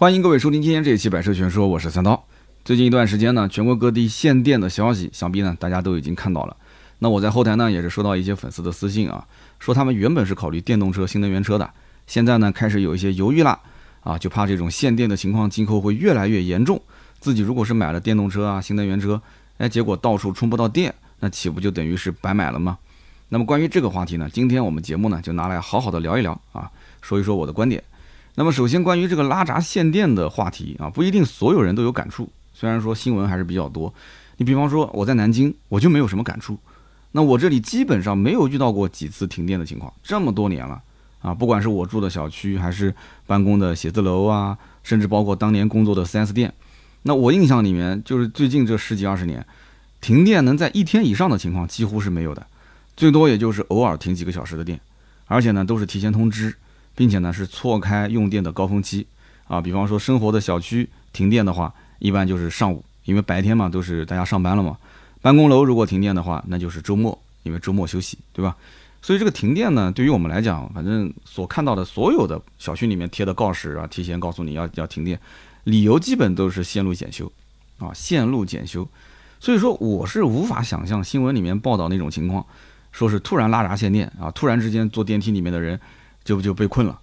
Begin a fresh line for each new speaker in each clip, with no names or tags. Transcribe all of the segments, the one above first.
欢迎各位收听今天这一期《百车全说》，我是三刀。最近一段时间呢，全国各地限电的消息，想必呢大家都已经看到了。那我在后台呢也是收到一些粉丝的私信啊，说他们原本是考虑电动车、新能源车的，现在呢开始有一些犹豫啦，啊，就怕这种限电的情况今后会越来越严重。自己如果是买了电动车啊、新能源车，哎，结果到处充不到电，那岂不就等于是白买了吗？那么关于这个话题呢，今天我们节目呢就拿来好好的聊一聊啊，说一说我的观点。那么首先关于这个拉闸限电的话题啊，不一定所有人都有感触。虽然说新闻还是比较多，你比方说我在南京，我就没有什么感触。那我这里基本上没有遇到过几次停电的情况，这么多年了啊，不管是我住的小区，还是办公的写字楼啊，甚至包括当年工作的 4S 店。那我印象里面，就是最近这十几二十年，停电能在一天以上的情况几乎是没有的，最多也就是偶尔停几个小时的电，而且呢都是提前通知，并且呢是错开用电的高峰期啊。比方说生活的小区停电的话，一般就是上午，因为白天嘛都是大家上班了嘛。办公楼如果停电的话，那就是周末，因为周末休息，对吧？所以这个停电呢，对于我们来讲，反正所看到的所有的小区里面贴的告示啊，提前告诉你要要停电。理由基本都是线路检修，啊，线路检修，所以说我是无法想象新闻里面报道那种情况，说是突然拉闸限电啊，突然之间坐电梯里面的人就就被困了，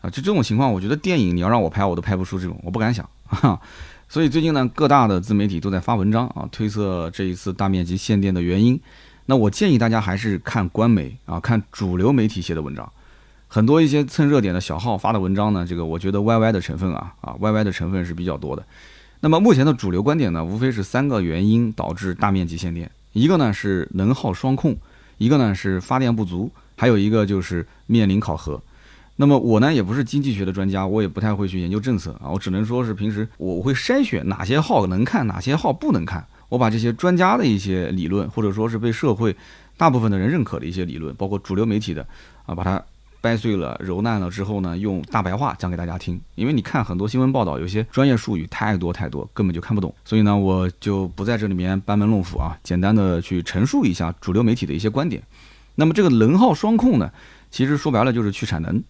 啊，就这种情况，我觉得电影你要让我拍我都拍不出这种，我不敢想，哈。所以最近呢，各大的自媒体都在发文章啊，推测这一次大面积限电的原因。那我建议大家还是看官媒啊，看主流媒体写的文章。很多一些蹭热点的小号发的文章呢，这个我觉得 YY 的成分啊啊 YY 的成分是比较多的。那么目前的主流观点呢，无非是三个原因导致大面积限电，一个呢是能耗双控，一个呢是发电不足，还有一个就是面临考核。那么我呢也不是经济学的专家，我也不太会去研究政策啊，我只能说是平时我会筛选哪些号能看，哪些号不能看。我把这些专家的一些理论，或者说是被社会大部分的人认可的一些理论，包括主流媒体的啊，把它。掰碎了、揉烂了之后呢，用大白话讲给大家听。因为你看很多新闻报道，有些专业术语太多太多，根本就看不懂。所以呢，我就不在这里面班门弄斧啊，简单的去陈述一下主流媒体的一些观点。那么这个能耗双控呢，其实说白了就是去产能。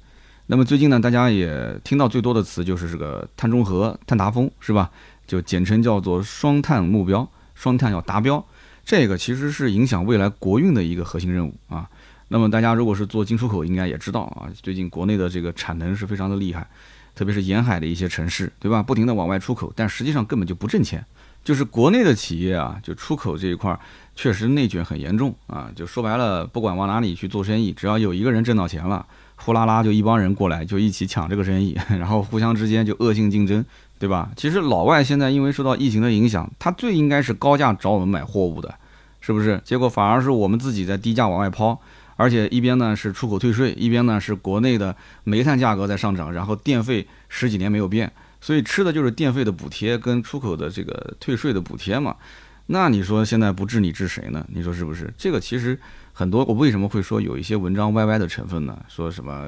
那么最近呢，大家也听到最多的词就是这个碳中和、碳达峰，是吧？就简称叫做双碳目标，双碳要达标。这个其实是影响未来国运的一个核心任务啊。那么大家如果是做进出口，应该也知道啊，最近国内的这个产能是非常的厉害，特别是沿海的一些城市，对吧？不停的往外出口，但实际上根本就不挣钱。就是国内的企业啊，就出口这一块儿确实内卷很严重啊。就说白了，不管往哪里去做生意，只要有一个人挣到钱了，呼啦啦就一帮人过来，就一起抢这个生意，然后互相之间就恶性竞争，对吧？其实老外现在因为受到疫情的影响，他最应该是高价找我们买货物的，是不是？结果反而是我们自己在低价往外抛。而且一边呢是出口退税，一边呢是国内的煤炭价格在上涨，然后电费十几年没有变，所以吃的就是电费的补贴跟出口的这个退税的补贴嘛。那你说现在不治你治谁呢？你说是不是？这个其实很多，我为什么会说有一些文章歪歪的成分呢？说什么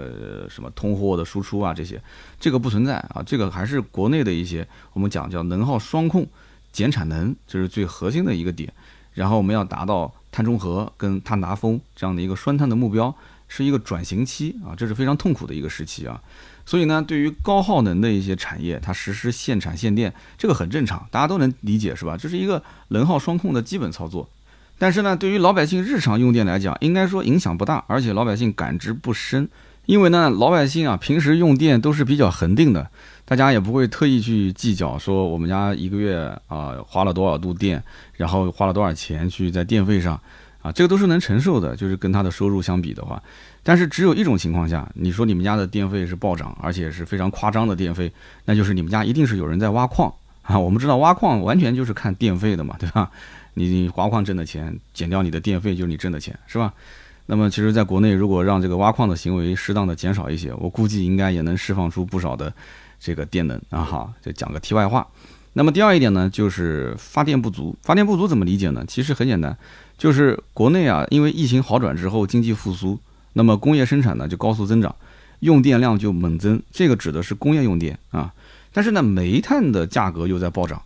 什么通货的输出啊这些，这个不存在啊，这个还是国内的一些我们讲叫能耗双控，减产能，这是最核心的一个点。然后我们要达到。碳中和跟碳达峰这样的一个双碳的目标，是一个转型期啊，这是非常痛苦的一个时期啊。所以呢，对于高耗能的一些产业，它实施限产限电，这个很正常，大家都能理解是吧？这是一个能耗双控的基本操作。但是呢，对于老百姓日常用电来讲，应该说影响不大，而且老百姓感知不深，因为呢，老百姓啊平时用电都是比较恒定的。大家也不会特意去计较说我们家一个月啊花了多少度电，然后花了多少钱去在电费上，啊，这个都是能承受的，就是跟他的收入相比的话。但是只有一种情况下，你说你们家的电费是暴涨，而且是非常夸张的电费，那就是你们家一定是有人在挖矿啊。我们知道挖矿完全就是看电费的嘛，对吧？你挖矿挣的钱减掉你的电费，就是你挣的钱，是吧？那么其实在国内，如果让这个挖矿的行为适当的减少一些，我估计应该也能释放出不少的。这个电能啊，哈，就讲个题外话。那么第二一点呢，就是发电不足。发电不足怎么理解呢？其实很简单，就是国内啊，因为疫情好转之后，经济复苏，那么工业生产呢就高速增长，用电量就猛增。这个指的是工业用电啊。但是呢，煤炭的价格又在暴涨，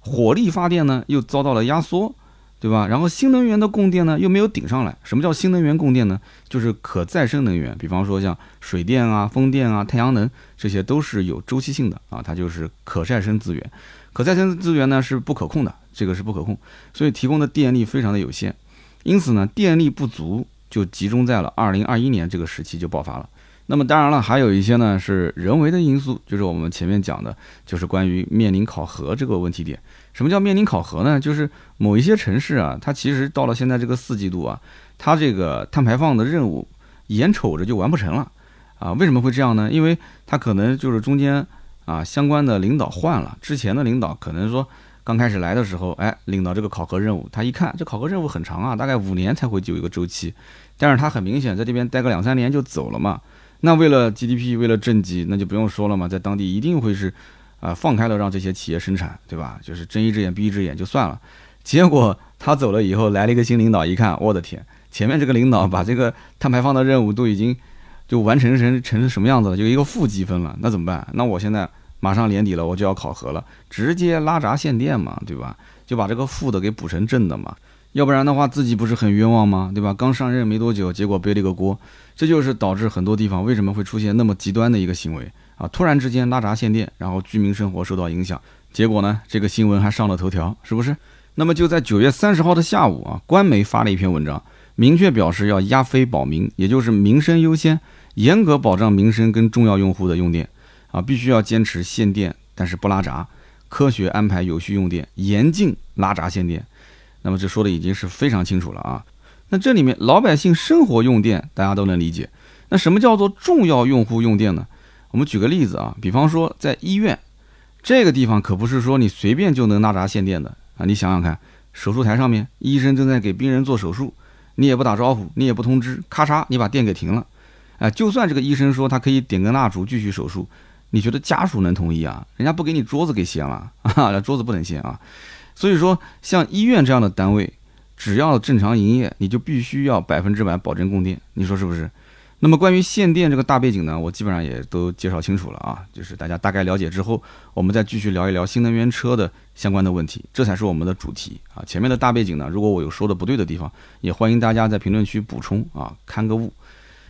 火力发电呢又遭到了压缩，对吧？然后新能源的供电呢又没有顶上来。什么叫新能源供电呢？就是可再生能源，比方说像水电啊、风电啊、太阳能，这些都是有周期性的啊，它就是可再生资源。可再生资源呢是不可控的，这个是不可控，所以提供的电力非常的有限。因此呢，电力不足就集中在了二零二一年这个时期就爆发了。那么当然了，还有一些呢是人为的因素，就是我们前面讲的，就是关于面临考核这个问题点。什么叫面临考核呢？就是某一些城市啊，它其实到了现在这个四季度啊，它这个碳排放的任务眼瞅着就完不成了啊。为什么会这样呢？因为它可能就是中间啊相关的领导换了，之前的领导可能说刚开始来的时候，哎，领导这个考核任务，他一看这考核任务很长啊，大概五年才会有一个周期，但是他很明显在这边待个两三年就走了嘛。那为了 GDP，为了政绩，那就不用说了嘛，在当地一定会是，啊，放开了让这些企业生产，对吧？就是睁一只眼闭一只眼就算了。结果他走了以后，来了一个新领导，一看，我的天，前面这个领导把这个碳排放的任务都已经就完成成成什么样子了，就一个负积分了。那怎么办？那我现在马上年底了，我就要考核了，直接拉闸限电嘛，对吧？就把这个负的给补成正的嘛。要不然的话，自己不是很冤枉吗？对吧？刚上任没多久，结果背了个锅，这就是导致很多地方为什么会出现那么极端的一个行为啊！突然之间拉闸限电，然后居民生活受到影响，结果呢，这个新闻还上了头条，是不是？那么就在九月三十号的下午啊，官媒发了一篇文章，明确表示要压非保民，也就是民生优先，严格保障民生跟重要用户的用电啊，必须要坚持限电，但是不拉闸，科学安排有序用电，严禁拉闸限电。那么这说的已经是非常清楚了啊。那这里面老百姓生活用电，大家都能理解。那什么叫做重要用户用电呢？我们举个例子啊，比方说在医院这个地方，可不是说你随便就能拉闸限电的啊。你想想看，手术台上面医生正在给病人做手术，你也不打招呼，你也不通知，咔嚓，你把电给停了。哎，就算这个医生说他可以点根蜡烛继续手术，你觉得家属能同意啊？人家不给你桌子给掀了 啊，桌子不能掀啊。所以说，像医院这样的单位，只要正常营业，你就必须要百分之百保证供电，你说是不是？那么关于限电这个大背景呢，我基本上也都介绍清楚了啊，就是大家大概了解之后，我们再继续聊一聊新能源车的相关的问题，这才是我们的主题啊。前面的大背景呢，如果我有说的不对的地方，也欢迎大家在评论区补充啊，看个误。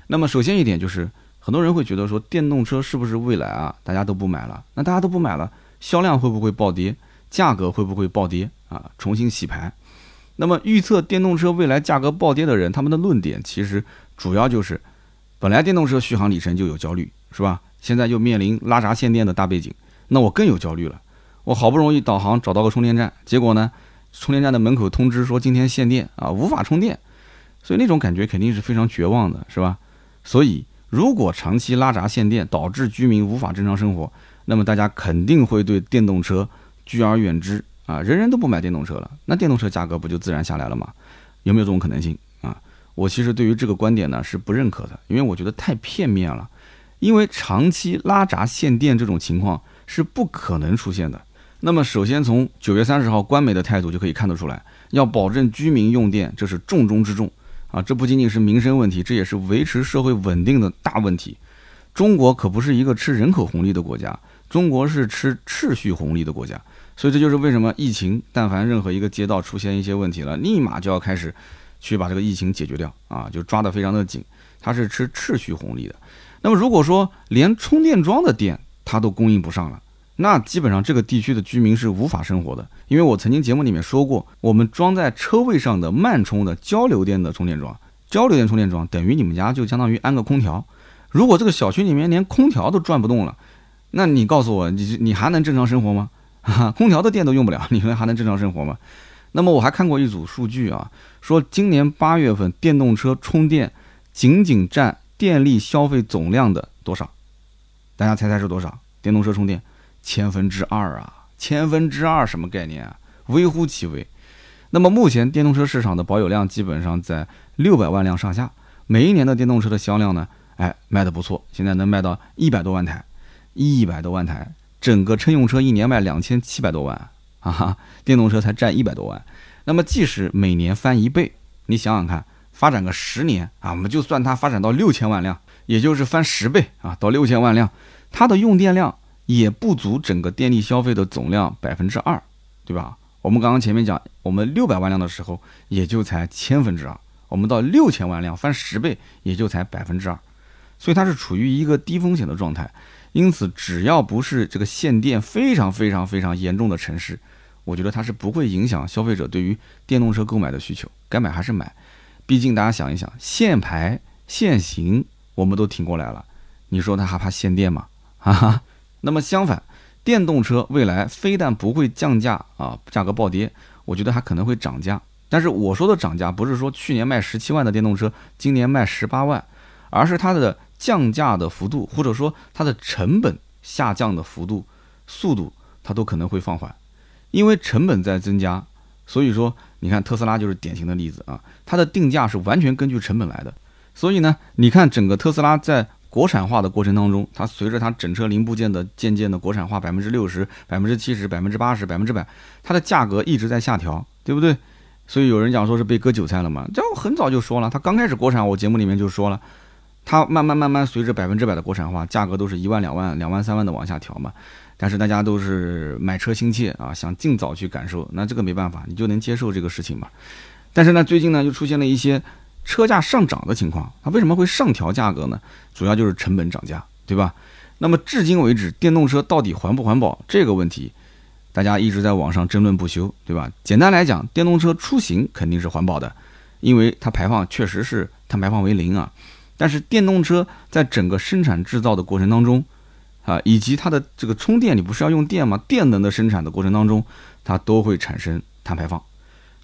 那么首先一点就是，很多人会觉得说电动车是不是未来啊？大家都不买了，那大家都不买了，销量会不会暴跌？价格会不会暴跌啊？重新洗牌。那么预测电动车未来价格暴跌的人，他们的论点其实主要就是：本来电动车续航里程就有焦虑，是吧？现在又面临拉闸限电的大背景，那我更有焦虑了。我好不容易导航找到个充电站，结果呢，充电站的门口通知说今天限电啊，无法充电。所以那种感觉肯定是非常绝望的，是吧？所以如果长期拉闸限电导致居民无法正常生活，那么大家肯定会对电动车。拒而远之啊！人人都不买电动车了，那电动车价格不就自然下来了吗？有没有这种可能性啊？我其实对于这个观点呢是不认可的，因为我觉得太片面了。因为长期拉闸限电这种情况是不可能出现的。那么，首先从九月三十号官媒的态度就可以看得出来，要保证居民用电，这是重中之重啊！这不仅仅是民生问题，这也是维持社会稳定的大问题。中国可不是一个吃人口红利的国家，中国是吃秩序红利的国家。所以这就是为什么疫情，但凡任何一个街道出现一些问题了，立马就要开始去把这个疫情解决掉啊，就抓得非常的紧。它是吃秩序红利的。那么如果说连充电桩的电它都供应不上了，那基本上这个地区的居民是无法生活的。因为我曾经节目里面说过，我们装在车位上的慢充的交流电的充电桩，交流电充电桩等于你们家就相当于安个空调。如果这个小区里面连空调都转不动了，那你告诉我，你你还能正常生活吗？空调的电都用不了，你们还能正常生活吗？那么我还看过一组数据啊，说今年八月份电动车充电仅仅占电力消费总量的多少？大家猜猜是多少？电动车充电千分之二啊，千分之二什么概念啊？微乎其微。那么目前电动车市场的保有量基本上在六百万辆上下，每一年的电动车的销量呢，哎，卖的不错，现在能卖到一百多万台，一百多万台。整个乘用车一年卖两千七百多万，啊哈，电动车才占一百多万。那么即使每年翻一倍，你想想看，发展个十年啊，我们就算它发展到六千万辆，也就是翻十倍啊，到六千万辆，它的用电量也不足整个电力消费的总量百分之二，对吧？我们刚刚前面讲，我们六百万辆的时候也就才千分之二，我们到六千万辆翻十倍也就才百分之二，所以它是处于一个低风险的状态。因此，只要不是这个限电非常非常非常严重的城市，我觉得它是不会影响消费者对于电动车购买的需求，该买还是买。毕竟大家想一想，限牌限行我们都挺过来了，你说他还怕限电吗？哈哈。那么相反，电动车未来非但不会降价啊，价格暴跌，我觉得还可能会涨价。但是我说的涨价，不是说去年卖十七万的电动车，今年卖十八万，而是它的降价的幅度，或者说它的成本下降的幅度、速度，它都可能会放缓。因为成本在增加，所以说你看特斯拉就是典型的例子啊，它的定价是完全根据成本来的。所以呢，你看整个特斯拉在国产化的过程当中，它随着它整车零部件的渐渐的国产化，百分之六十、百分之七十、百分之八十、百分之百，它的价格一直在下调，对不对？所以有人讲说是被割韭菜了嘛？这我很早就说了，它刚开始国产，我节目里面就说了，它慢慢慢慢随着百分之百的国产化，价格都是一万两万、两万三万的往下调嘛。但是大家都是买车心切啊，想尽早去感受，那这个没办法，你就能接受这个事情嘛。但是呢，最近呢又出现了一些。车价上涨的情况，它为什么会上调价格呢？主要就是成本涨价，对吧？那么至今为止，电动车到底环不环保这个问题，大家一直在网上争论不休，对吧？简单来讲，电动车出行肯定是环保的，因为它排放确实是碳排放为零啊。但是电动车在整个生产制造的过程当中，啊，以及它的这个充电，你不是要用电吗？电能的生产的过程当中，它都会产生碳排放。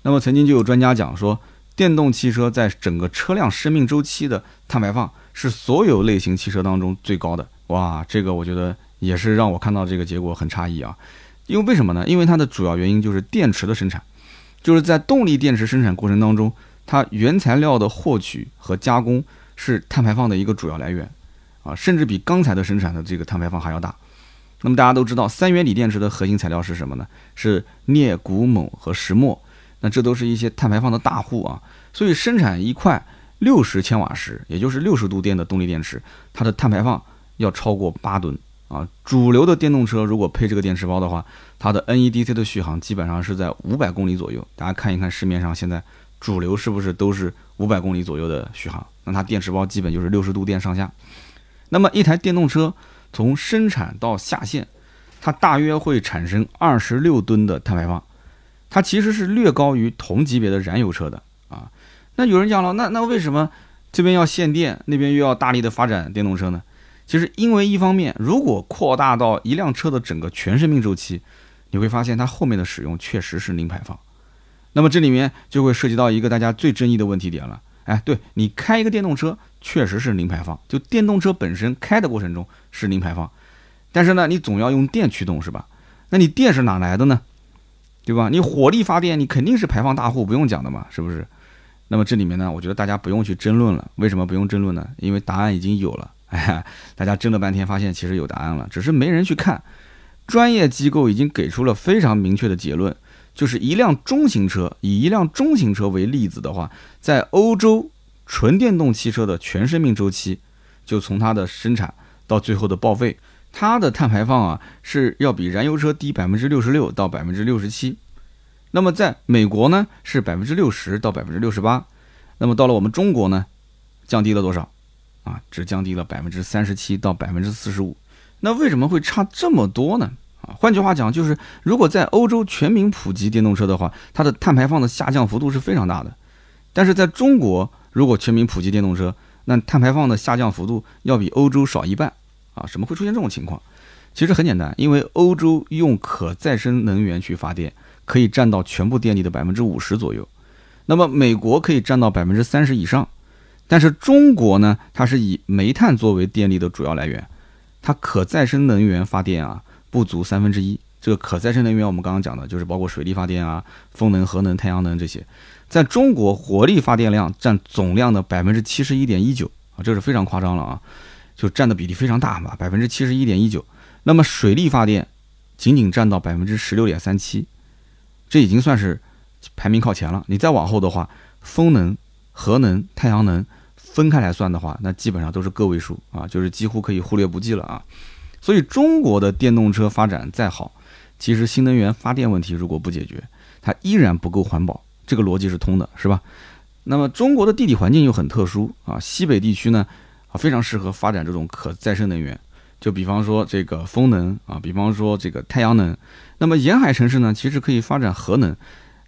那么曾经就有专家讲说。电动汽车在整个车辆生命周期的碳排放是所有类型汽车当中最高的。哇，这个我觉得也是让我看到这个结果很诧异啊。因为为什么呢？因为它的主要原因就是电池的生产，就是在动力电池生产过程当中，它原材料的获取和加工是碳排放的一个主要来源啊，甚至比钢材的生产的这个碳排放还要大。那么大家都知道，三元锂电池的核心材料是什么呢？是镍、钴、锰和石墨。那这都是一些碳排放的大户啊，所以生产一块六十千瓦时，也就是六十度电的动力电池，它的碳排放要超过八吨啊。主流的电动车如果配这个电池包的话，它的 NEDC 的续航基本上是在五百公里左右。大家看一看市面上现在主流是不是都是五百公里左右的续航？那它电池包基本就是六十度电上下。那么一台电动车从生产到下线，它大约会产生二十六吨的碳排放。它其实是略高于同级别的燃油车的啊。那有人讲了，那那为什么这边要限电，那边又要大力的发展电动车呢？其实因为一方面，如果扩大到一辆车的整个全生命周期，你会发现它后面的使用确实是零排放。那么这里面就会涉及到一个大家最争议的问题点了。哎，对你开一个电动车确实是零排放，就电动车本身开的过程中是零排放，但是呢，你总要用电驱动是吧？那你电是哪来的呢？对吧？你火力发电，你肯定是排放大户，不用讲的嘛，是不是？那么这里面呢，我觉得大家不用去争论了。为什么不用争论呢？因为答案已经有了。哎，大家争了半天，发现其实有答案了，只是没人去看。专业机构已经给出了非常明确的结论，就是一辆中型车，以一辆中型车为例子的话，在欧洲纯电动汽车的全生命周期，就从它的生产到最后的报废。它的碳排放啊是要比燃油车低百分之六十六到百分之六十七，那么在美国呢是百分之六十到百分之六十八，那么到了我们中国呢，降低了多少？啊，只降低了百分之三十七到百分之四十五。那为什么会差这么多呢？啊，换句话讲就是，如果在欧洲全民普及电动车的话，它的碳排放的下降幅度是非常大的。但是在中国，如果全民普及电动车，那碳排放的下降幅度要比欧洲少一半。啊，什么会出现这种情况？其实很简单，因为欧洲用可再生能源去发电，可以占到全部电力的百分之五十左右。那么美国可以占到百分之三十以上，但是中国呢，它是以煤炭作为电力的主要来源，它可再生能源发电啊不足三分之一。这个可再生能源我们刚刚讲的就是包括水力发电啊、风能、核能、太阳能这些，在中国火力发电量占总量的百分之七十一点一九啊，这是非常夸张了啊。就占的比例非常大嘛，百分之七十一点一九。那么水力发电仅仅占到百分之十六点三七，这已经算是排名靠前了。你再往后的话，风能、核能、太阳能分开来算的话，那基本上都是个位数啊，就是几乎可以忽略不计了啊。所以中国的电动车发展再好，其实新能源发电问题如果不解决，它依然不够环保，这个逻辑是通的，是吧？那么中国的地理环境又很特殊啊，西北地区呢非常适合发展这种可再生能源，就比方说这个风能啊，比方说这个太阳能。那么沿海城市呢，其实可以发展核能，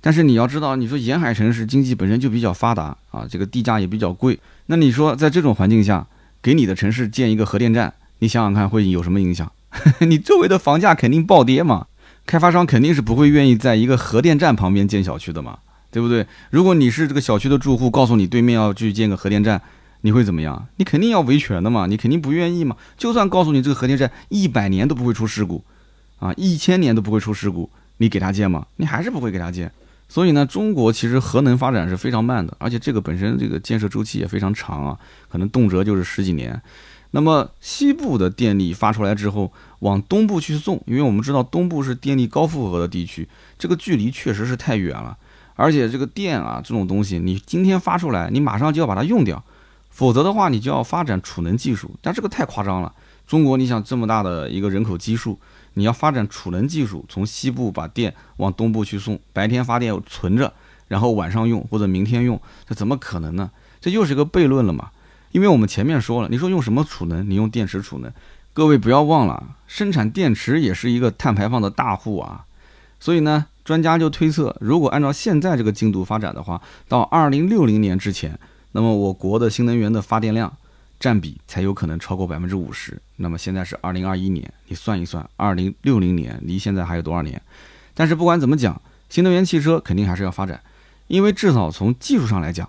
但是你要知道，你说沿海城市经济本身就比较发达啊，这个地价也比较贵，那你说在这种环境下给你的城市建一个核电站，你想想看会有什么影响？你周围的房价肯定暴跌嘛，开发商肯定是不会愿意在一个核电站旁边建小区的嘛。对不对？如果你是这个小区的住户，告诉你对面要去建个核电站，你会怎么样？你肯定要维权的嘛，你肯定不愿意嘛。就算告诉你这个核电站一百年都不会出事故，啊，一千年都不会出事故，你给他建吗？你还是不会给他建。所以呢，中国其实核能发展是非常慢的，而且这个本身这个建设周期也非常长啊，可能动辄就是十几年。那么西部的电力发出来之后，往东部去送，因为我们知道东部是电力高负荷的地区，这个距离确实是太远了。而且这个电啊，这种东西，你今天发出来，你马上就要把它用掉，否则的话，你就要发展储能技术。但这个太夸张了。中国，你想这么大的一个人口基数，你要发展储能技术，从西部把电往东部去送，白天发电存着，然后晚上用或者明天用，这怎么可能呢？这又是个悖论了嘛？因为我们前面说了，你说用什么储能？你用电池储能，各位不要忘了，生产电池也是一个碳排放的大户啊。所以呢？专家就推测，如果按照现在这个进度发展的话，到二零六零年之前，那么我国的新能源的发电量占比才有可能超过百分之五十。那么现在是二零二一年，你算一算，二零六零年离现在还有多少年？但是不管怎么讲，新能源汽车肯定还是要发展，因为至少从技术上来讲，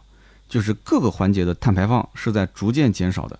就是各个环节的碳排放是在逐渐减少的，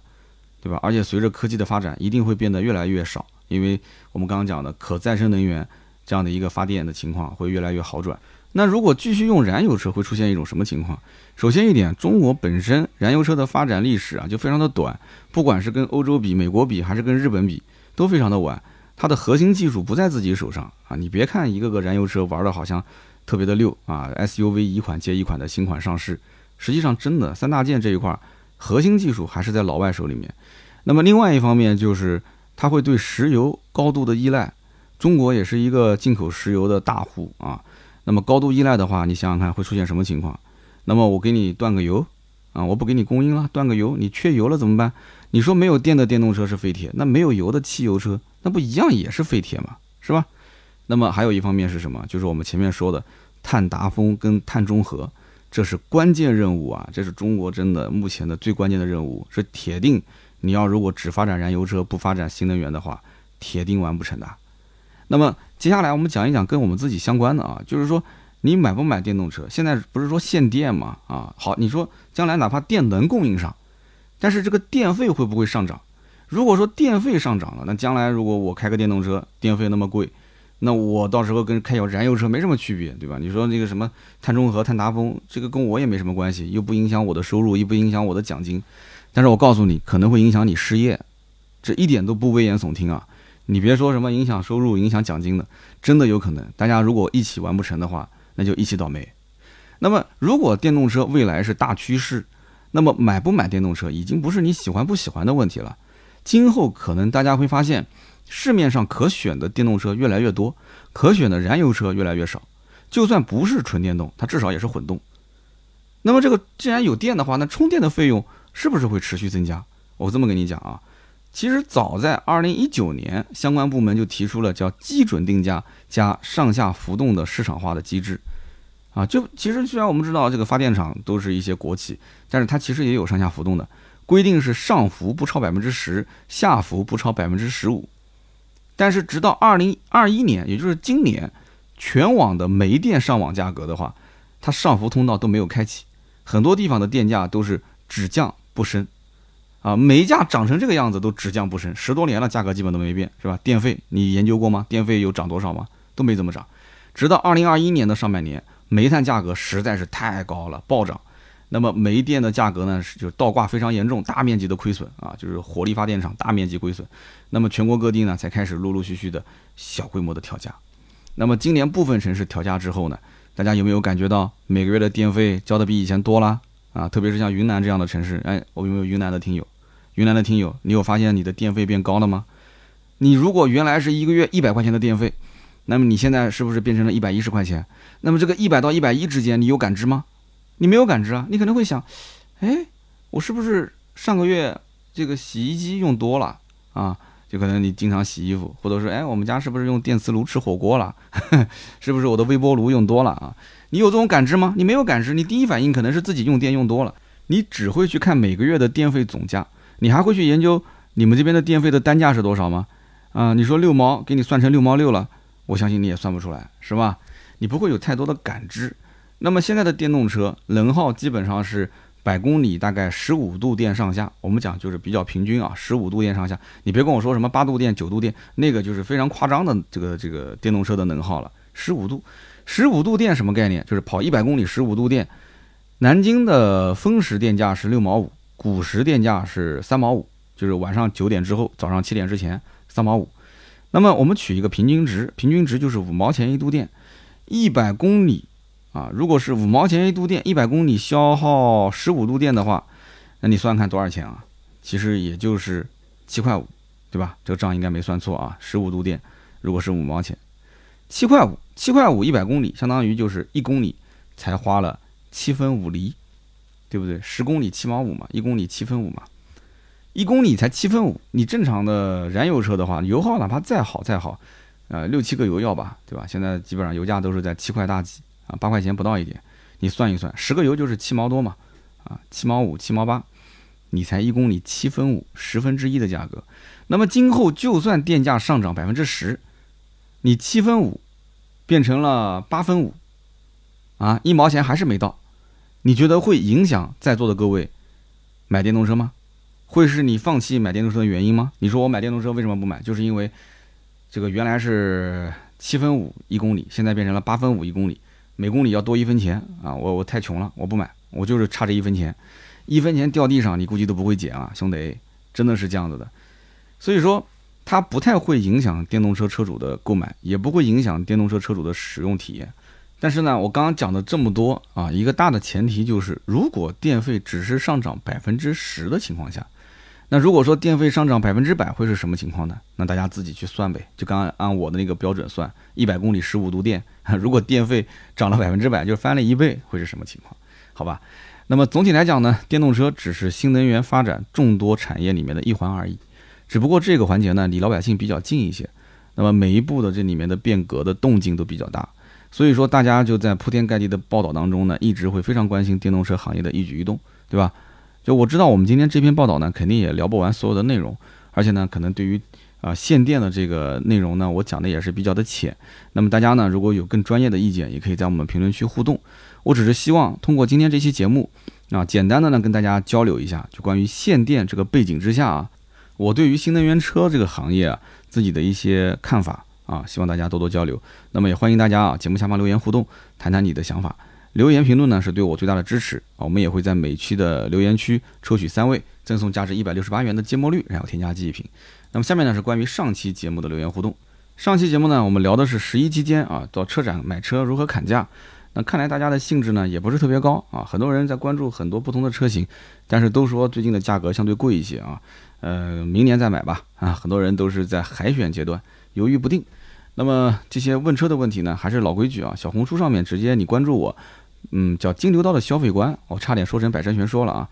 对吧？而且随着科技的发展，一定会变得越来越少，因为我们刚刚讲的可再生能源。这样的一个发电的情况会越来越好转。那如果继续用燃油车，会出现一种什么情况？首先一点，中国本身燃油车的发展历史啊就非常的短，不管是跟欧洲比、美国比，还是跟日本比，都非常的晚。它的核心技术不在自己手上啊。你别看一个个燃油车玩的好像特别的溜啊，SUV 一款接一款的新款上市，实际上真的三大件这一块核心技术还是在老外手里面。那么另外一方面就是它会对石油高度的依赖。中国也是一个进口石油的大户啊，那么高度依赖的话，你想想看会出现什么情况？那么我给你断个油啊，我不给你供应了，断个油，你缺油了怎么办？你说没有电的电动车是废铁，那没有油的汽油车，那不一样也是废铁吗？是吧？那么还有一方面是什么？就是我们前面说的碳达峰跟碳中和，这是关键任务啊，这是中国真的目前的最关键的任务，是铁定你要如果只发展燃油车不发展新能源的话，铁定完不成的。那么接下来我们讲一讲跟我们自己相关的啊，就是说你买不买电动车？现在不是说限电吗？啊，好，你说将来哪怕电能供应上，但是这个电费会不会上涨？如果说电费上涨了，那将来如果我开个电动车，电费那么贵，那我到时候跟开小燃油车没什么区别，对吧？你说那个什么碳中和、碳达峰，这个跟我也没什么关系，又不影响我的收入，又不影响我的奖金，但是我告诉你，可能会影响你失业，这一点都不危言耸听啊。你别说什么影响收入、影响奖金的，真的有可能。大家如果一起完不成的话，那就一起倒霉。那么，如果电动车未来是大趋势，那么买不买电动车已经不是你喜欢不喜欢的问题了。今后可能大家会发现，市面上可选的电动车越来越多，可选的燃油车越来越少。就算不是纯电动，它至少也是混动。那么，这个既然有电的话，那充电的费用是不是会持续增加？我这么跟你讲啊。其实早在二零一九年，相关部门就提出了叫基准定价加上下浮动的市场化的机制，啊，就其实虽然我们知道这个发电厂都是一些国企，但是它其实也有上下浮动的规定，是上浮不超百分之十，下浮不超百分之十五。但是直到二零二一年，也就是今年，全网的煤电上网价格的话，它上浮通道都没有开启，很多地方的电价都是只降不升。啊，煤价涨成这个样子都只降不升，十多年了，价格基本都没变，是吧？电费你研究过吗？电费有涨多少吗？都没怎么涨。直到二零二一年的上半年，煤炭价格实在是太高了，暴涨。那么煤电的价格呢，是就倒挂非常严重，大面积的亏损啊，就是火力发电厂大面积亏损。那么全国各地呢，才开始陆陆续续的小规模的调价。那么今年部分城市调价之后呢，大家有没有感觉到每个月的电费交的比以前多了？啊，特别是像云南这样的城市，哎，我有没有云南的听友？云南的听友，你有发现你的电费变高了吗？你如果原来是一个月一百块钱的电费，那么你现在是不是变成了一百一十块钱？那么这个一百到一百一之间，你有感知吗？你没有感知啊，你可能会想，哎，我是不是上个月这个洗衣机用多了啊？就可能你经常洗衣服，或者说，哎，我们家是不是用电磁炉吃火锅了？是不是我的微波炉用多了啊？你有这种感知吗？你没有感知，你第一反应可能是自己用电用多了，你只会去看每个月的电费总价，你还会去研究你们这边的电费的单价是多少吗？啊，你说六毛，给你算成六毛六了，我相信你也算不出来，是吧？你不会有太多的感知。那么现在的电动车能耗基本上是。百公里大概十五度电上下，我们讲就是比较平均啊，十五度电上下。你别跟我说什么八度电、九度电，那个就是非常夸张的这个这个电动车的能耗了。十五度，十五度电什么概念？就是跑一百公里十五度电。南京的峰时电价是六毛五，古时电价是三毛五，就是晚上九点之后，早上七点之前三毛五。那么我们取一个平均值，平均值就是五毛钱一度电，一百公里。啊，如果是五毛钱一度电，一百公里消耗十五度电的话，那你算算看多少钱啊？其实也就是七块五，对吧？这个账应该没算错啊。十五度电，如果是五毛钱，七块五，七块五一百公里，相当于就是一公里才花了七分五厘，对不对？十公里七毛五嘛，一公里七分五嘛，一公里才七分五。你正常的燃油车的话，油耗哪怕再好再好，呃，六七个油要吧，对吧？现在基本上油价都是在七块大几。啊，八块钱不到一点，你算一算，十个油就是七毛多嘛，啊，七毛五、七毛八，你才一公里七分五，十分之一的价格。那么今后就算电价上涨百分之十，你七分五变成了八分五，啊，一毛钱还是没到。你觉得会影响在座的各位买电动车吗？会是你放弃买电动车的原因吗？你说我买电动车为什么不买？就是因为这个原来是七分五一公里，现在变成了八分五一公里。每公里要多一分钱啊！我我太穷了，我不买，我就是差这一分钱，一分钱掉地上，你估计都不会捡啊，兄弟，真的是这样子的。所以说，它不太会影响电动车车主的购买，也不会影响电动车车主的使用体验。但是呢，我刚刚讲的这么多啊，一个大的前提就是，如果电费只是上涨百分之十的情况下。那如果说电费上涨百分之百会是什么情况呢？那大家自己去算呗，就刚刚按我的那个标准算，一百公里十五度电，如果电费涨了百分之百，就翻了一倍，会是什么情况？好吧，那么总体来讲呢，电动车只是新能源发展众多产业里面的一环而已，只不过这个环节呢离老百姓比较近一些，那么每一步的这里面的变革的动静都比较大，所以说大家就在铺天盖地的报道当中呢，一直会非常关心电动车行业的一举一动，对吧？就我知道，我们今天这篇报道呢，肯定也聊不完所有的内容，而且呢，可能对于啊限电的这个内容呢，我讲的也是比较的浅。那么大家呢，如果有更专业的意见，也可以在我们评论区互动。我只是希望通过今天这期节目啊，简单的呢跟大家交流一下，就关于限电这个背景之下啊，我对于新能源车这个行业啊自己的一些看法啊，希望大家多多交流。那么也欢迎大家啊，节目下方留言互动，谈谈你的想法。留言评论呢是对我最大的支持啊！我们也会在每期的留言区抽取三位，赠送价值一百六十八元的芥末绿，然后添加剂一瓶。那么下面呢是关于上期节目的留言互动。上期节目呢，我们聊的是十一期间啊到车展买车如何砍价。那看来大家的兴致呢也不是特别高啊，很多人在关注很多不同的车型，但是都说最近的价格相对贵一些啊。呃，明年再买吧啊！很多人都是在海选阶段犹豫不定。那么这些问车的问题呢，还是老规矩啊，小红书上面直接你关注我。嗯，叫金牛刀的消费观，我差点说成百山全说了啊。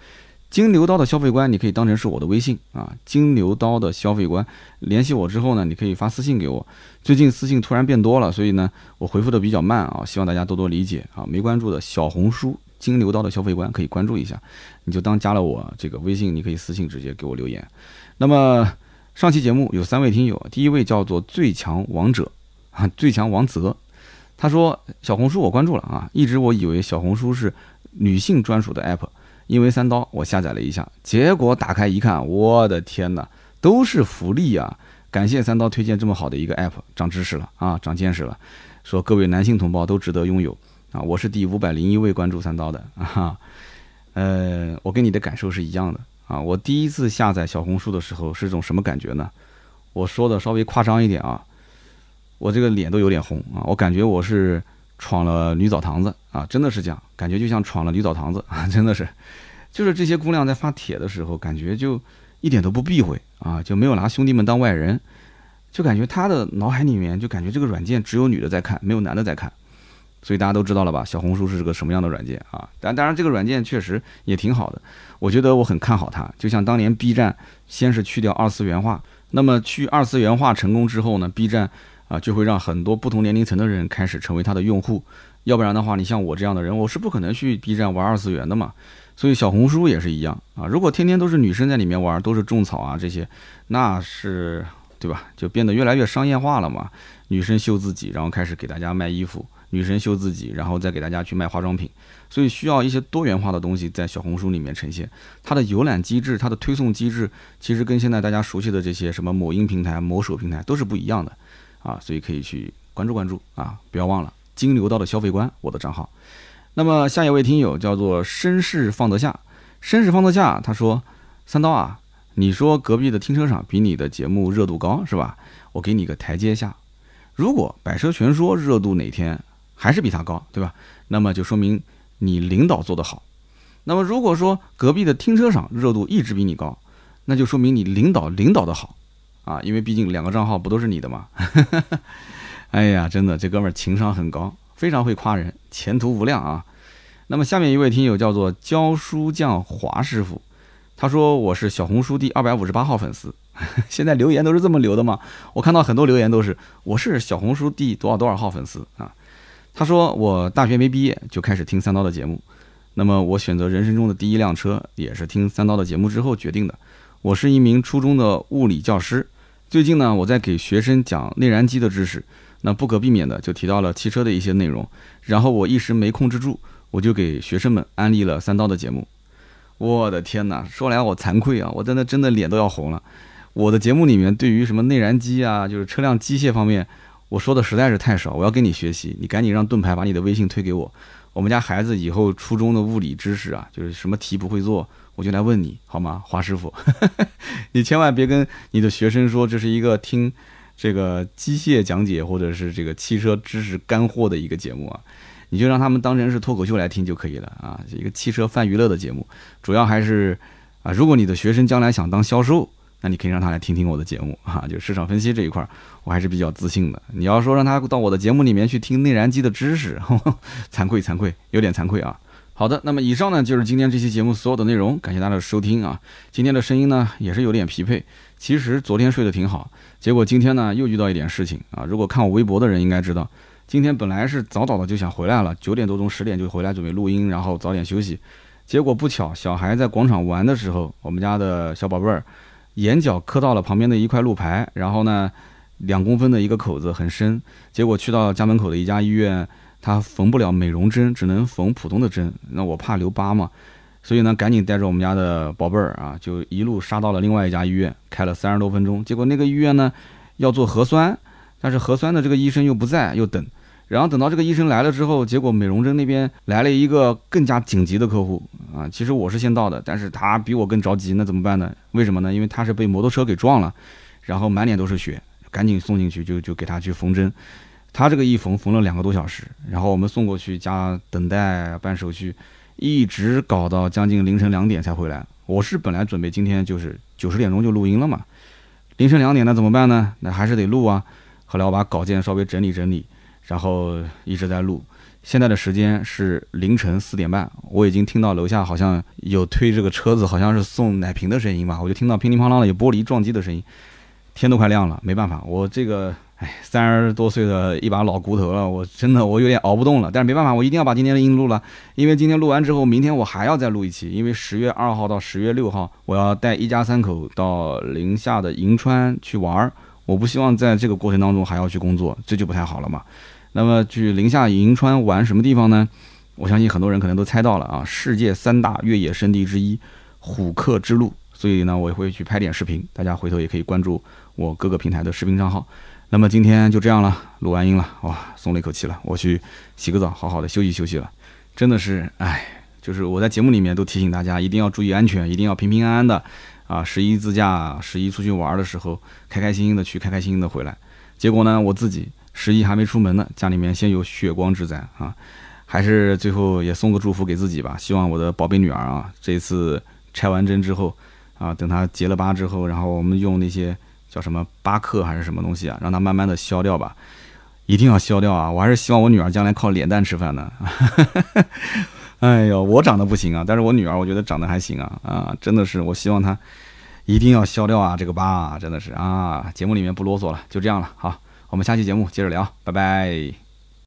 金牛刀的消费观，你可以当成是我的微信啊。金牛刀的消费观，联系我之后呢，你可以发私信给我。最近私信突然变多了，所以呢，我回复的比较慢啊，希望大家多多理解啊。没关注的小红书金牛刀的消费观可以关注一下，你就当加了我这个微信，你可以私信直接给我留言。那么上期节目有三位听友，第一位叫做最强王者啊，最强王泽。他说：“小红书我关注了啊，一直我以为小红书是女性专属的 app，因为三刀我下载了一下，结果打开一看，我的天哪，都是福利啊！感谢三刀推荐这么好的一个 app，长知识了啊，长见识了。说各位男性同胞都值得拥有啊，我是第五百零一位关注三刀的啊，呃，我跟你的感受是一样的啊。我第一次下载小红书的时候是种什么感觉呢？我说的稍微夸张一点啊。”我这个脸都有点红啊！我感觉我是闯了女澡堂子啊，真的是这样，感觉就像闯了女澡堂子啊，真的是，就是这些姑娘在发帖的时候，感觉就一点都不避讳啊，就没有拿兄弟们当外人。就感觉她的脑海里面就感觉这个软件只有女的在看，没有男的在看。所以大家都知道了吧？小红书是个什么样的软件啊？但当然，这个软件确实也挺好的，我觉得我很看好它。就像当年 B 站先是去掉二次元化，那么去二次元化成功之后呢，B 站啊就会让很多不同年龄层的人开始成为它的用户。要不然的话，你像我这样的人，我是不可能去 B 站玩二次元的嘛。所以小红书也是一样啊。如果天天都是女生在里面玩，都是种草啊这些，那是对吧？就变得越来越商业化了嘛。女生秀自己，然后开始给大家卖衣服。女神秀自己，然后再给大家去卖化妆品，所以需要一些多元化的东西在小红书里面呈现。它的游览机制、它的推送机制，其实跟现在大家熟悉的这些什么某音平台、某手平台都是不一样的啊，所以可以去关注关注啊！不要忘了金牛道的消费观，我的账号。那么下一位听友叫做绅士放得下，绅士放得下，他说：“三刀啊，你说隔壁的停车场比你的节目热度高是吧？我给你个台阶下。如果百车全说热度哪天……”还是比他高，对吧？那么就说明你领导做得好。那么如果说隔壁的停车场热度一直比你高，那就说明你领导领导的好啊，因为毕竟两个账号不都是你的吗？哎呀，真的，这哥们儿情商很高，非常会夸人，前途无量啊。那么下面一位听友叫做教书匠华师傅，他说我是小红书第二百五十八号粉丝。现在留言都是这么留的吗？我看到很多留言都是我是小红书第多少多少号粉丝啊。他说：“我大学没毕业就开始听三刀的节目，那么我选择人生中的第一辆车也是听三刀的节目之后决定的。我是一名初中的物理教师，最近呢我在给学生讲内燃机的知识，那不可避免的就提到了汽车的一些内容，然后我一时没控制住，我就给学生们安利了三刀的节目。我的天哪，说来我惭愧啊，我真的真的脸都要红了。我的节目里面对于什么内燃机啊，就是车辆机械方面。”我说的实在是太少，我要跟你学习。你赶紧让盾牌把你的微信推给我。我们家孩子以后初中的物理知识啊，就是什么题不会做，我就来问你好吗？华师傅，你千万别跟你的学生说这是一个听这个机械讲解或者是这个汽车知识干货的一个节目啊，你就让他们当成是脱口秀来听就可以了啊，一个汽车泛娱乐的节目，主要还是啊，如果你的学生将来想当销售。那你可以让他来听听我的节目哈，就市场分析这一块，我还是比较自信的。你要说让他到我的节目里面去听内燃机的知识，惭愧惭愧，有点惭愧啊。好的，那么以上呢就是今天这期节目所有的内容，感谢大家的收听啊。今天的声音呢也是有点疲惫，其实昨天睡得挺好，结果今天呢又遇到一点事情啊。如果看我微博的人应该知道，今天本来是早早的就想回来了，九点多钟十点就回来准备录音，然后早点休息。结果不巧，小孩在广场玩的时候，我们家的小宝贝儿。眼角磕到了旁边的一块路牌，然后呢，两公分的一个口子很深，结果去到家门口的一家医院，他缝不了美容针，只能缝普通的针。那我怕留疤嘛，所以呢，赶紧带着我们家的宝贝儿啊，就一路杀到了另外一家医院，开了三十多分钟。结果那个医院呢，要做核酸，但是核酸的这个医生又不在，又等。然后等到这个医生来了之后，结果美容针那边来了一个更加紧急的客户啊！其实我是先到的，但是他比我更着急，那怎么办呢？为什么呢？因为他是被摩托车给撞了，然后满脸都是血，赶紧送进去就就给他去缝针。他这个一缝缝了两个多小时，然后我们送过去加等待办手续，一直搞到将近凌晨两点才回来。我是本来准备今天就是九十点钟就录音了嘛，凌晨两点那怎么办呢？那还是得录啊。后来我把稿件稍微整理整理。然后一直在录，现在的时间是凌晨四点半，我已经听到楼下好像有推这个车子，好像是送奶瓶的声音吧，我就听到乒铃乓啷的有玻璃撞击的声音，天都快亮了，没办法，我这个哎三十多岁的一把老骨头了，我真的我有点熬不动了，但是没办法，我一定要把今天的音录了，因为今天录完之后，明天我还要再录一期，因为十月二号到十月六号，我要带一家三口到宁夏的银川去玩儿，我不希望在这个过程当中还要去工作，这就不太好了嘛。那么去宁夏银川玩什么地方呢？我相信很多人可能都猜到了啊，世界三大越野圣地之一虎克之路。所以呢，我也会去拍点视频，大家回头也可以关注我各个平台的视频账号。那么今天就这样了，录完音了，哇，松了一口气了，我去洗个澡，好好的休息休息了。真的是，哎，就是我在节目里面都提醒大家一定要注意安全，一定要平平安安的啊，十一自驾，十一出去玩的时候，开开心心的去，开开心心的回来。结果呢，我自己。十一还没出门呢，家里面先有血光之灾啊！还是最后也送个祝福给自己吧，希望我的宝贝女儿啊，这次拆完针之后啊，等她结了疤之后，然后我们用那些叫什么巴克还是什么东西啊，让它慢慢的消掉吧，一定要消掉啊！我还是希望我女儿将来靠脸蛋吃饭呢。哎呦，我长得不行啊，但是我女儿我觉得长得还行啊啊，真的是，我希望她一定要消掉啊这个疤，真的是啊。节目里面不啰嗦了，就这样了，好，我们下期节目接着聊，拜拜。